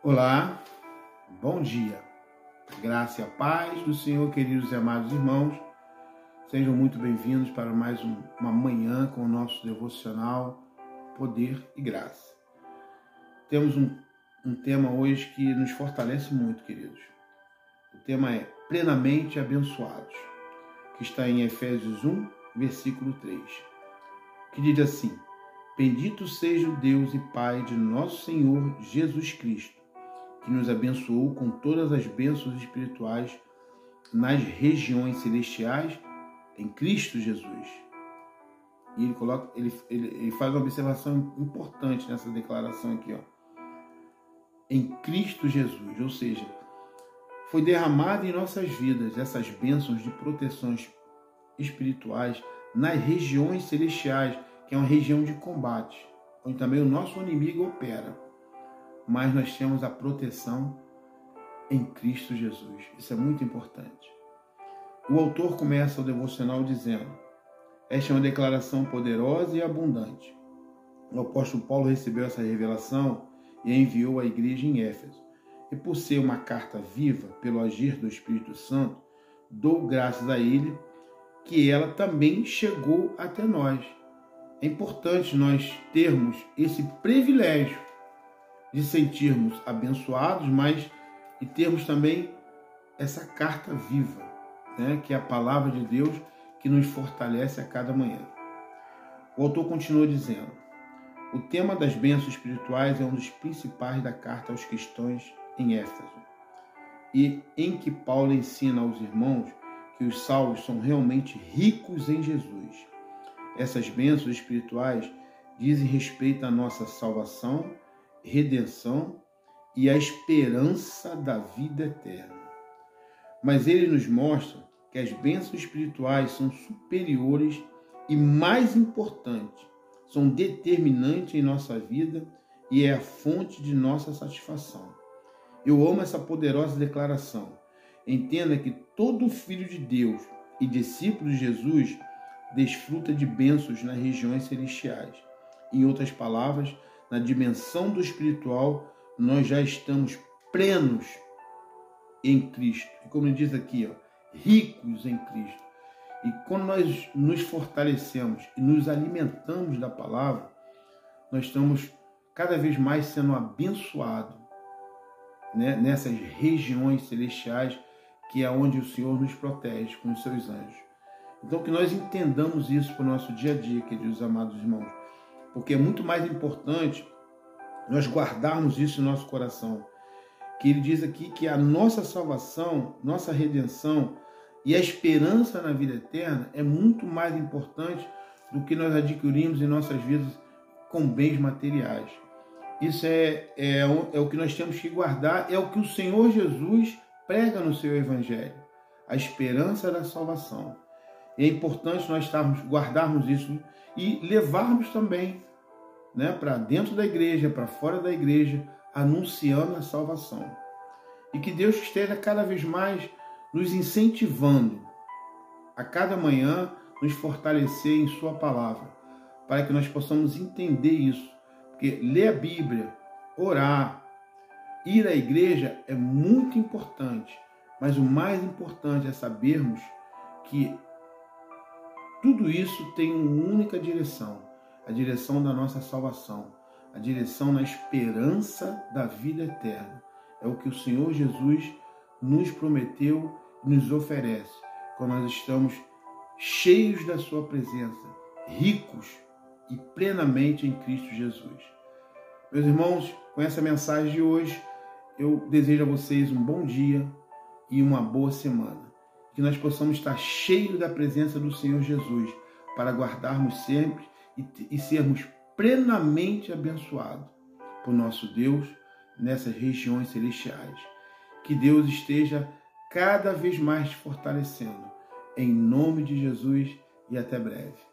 Olá, bom dia. Graça e a paz do Senhor, queridos e amados irmãos. Sejam muito bem-vindos para mais um, uma manhã com o nosso devocional Poder e Graça. Temos um, um tema hoje que nos fortalece muito, queridos. O tema é Plenamente Abençoados, que está em Efésios 1, versículo 3, que diz assim: Bendito seja o Deus e Pai de nosso Senhor Jesus Cristo que nos abençoou com todas as bênçãos espirituais nas regiões celestiais em Cristo Jesus. E ele coloca, ele, ele, ele faz uma observação importante nessa declaração aqui, ó. Em Cristo Jesus, ou seja, foi derramada em nossas vidas essas bênçãos de proteções espirituais nas regiões celestiais, que é uma região de combate, onde também o nosso inimigo opera mas nós temos a proteção em Cristo Jesus. Isso é muito importante. O autor começa o devocional dizendo: Esta é uma declaração poderosa e abundante. O apóstolo Paulo recebeu essa revelação e a enviou à igreja em Éfeso. E por ser uma carta viva pelo agir do Espírito Santo, dou graças a ele que ela também chegou até nós. É importante nós termos esse privilégio de sentirmos abençoados, mas e termos também essa carta viva, né, que é a palavra de Deus que nos fortalece a cada manhã. O autor continua dizendo: o tema das bênçãos espirituais é um dos principais da carta aos cristãos em Éfeso, e em que Paulo ensina aos irmãos que os salvos são realmente ricos em Jesus. Essas bênçãos espirituais dizem respeito à nossa salvação redenção e a esperança da vida eterna. Mas ele nos mostra que as bênçãos espirituais são superiores e mais importantes, são determinantes em nossa vida e é a fonte de nossa satisfação. Eu amo essa poderosa declaração. Entenda que todo filho de Deus e discípulo de Jesus desfruta de bênçãos nas regiões celestiais. Em outras palavras, na dimensão do espiritual, nós já estamos plenos em Cristo. E como ele diz aqui, ó, ricos em Cristo. E quando nós nos fortalecemos e nos alimentamos da palavra, nós estamos cada vez mais sendo abençoados né, nessas regiões celestiais que é onde o Senhor nos protege com os seus anjos. Então que nós entendamos isso para o nosso dia a dia, queridos amados irmãos porque é muito mais importante nós guardarmos isso no nosso coração. Que ele diz aqui que a nossa salvação, nossa redenção e a esperança na vida eterna é muito mais importante do que nós adquirimos em nossas vidas com bens materiais. Isso é, é, é o que nós temos que guardar, é o que o Senhor Jesus prega no seu Evangelho, a esperança da salvação. É importante nós estarmos, guardarmos isso e levarmos também né, para dentro da igreja, para fora da igreja, anunciando a salvação. E que Deus esteja cada vez mais nos incentivando a cada manhã nos fortalecer em Sua palavra, para que nós possamos entender isso. Porque ler a Bíblia, orar, ir à igreja é muito importante, mas o mais importante é sabermos que tudo isso tem uma única direção, a direção da nossa salvação, a direção na esperança da vida eterna. É o que o Senhor Jesus nos prometeu e nos oferece quando nós estamos cheios da Sua presença, ricos e plenamente em Cristo Jesus. Meus irmãos, com essa mensagem de hoje, eu desejo a vocês um bom dia e uma boa semana. Que nós possamos estar cheios da presença do Senhor Jesus para guardarmos sempre e, sermos plenamente abençoados por nosso Deus nessas regiões celestiais. Que Deus esteja cada vez mais te fortalecendo. Em nome de Jesus e até breve.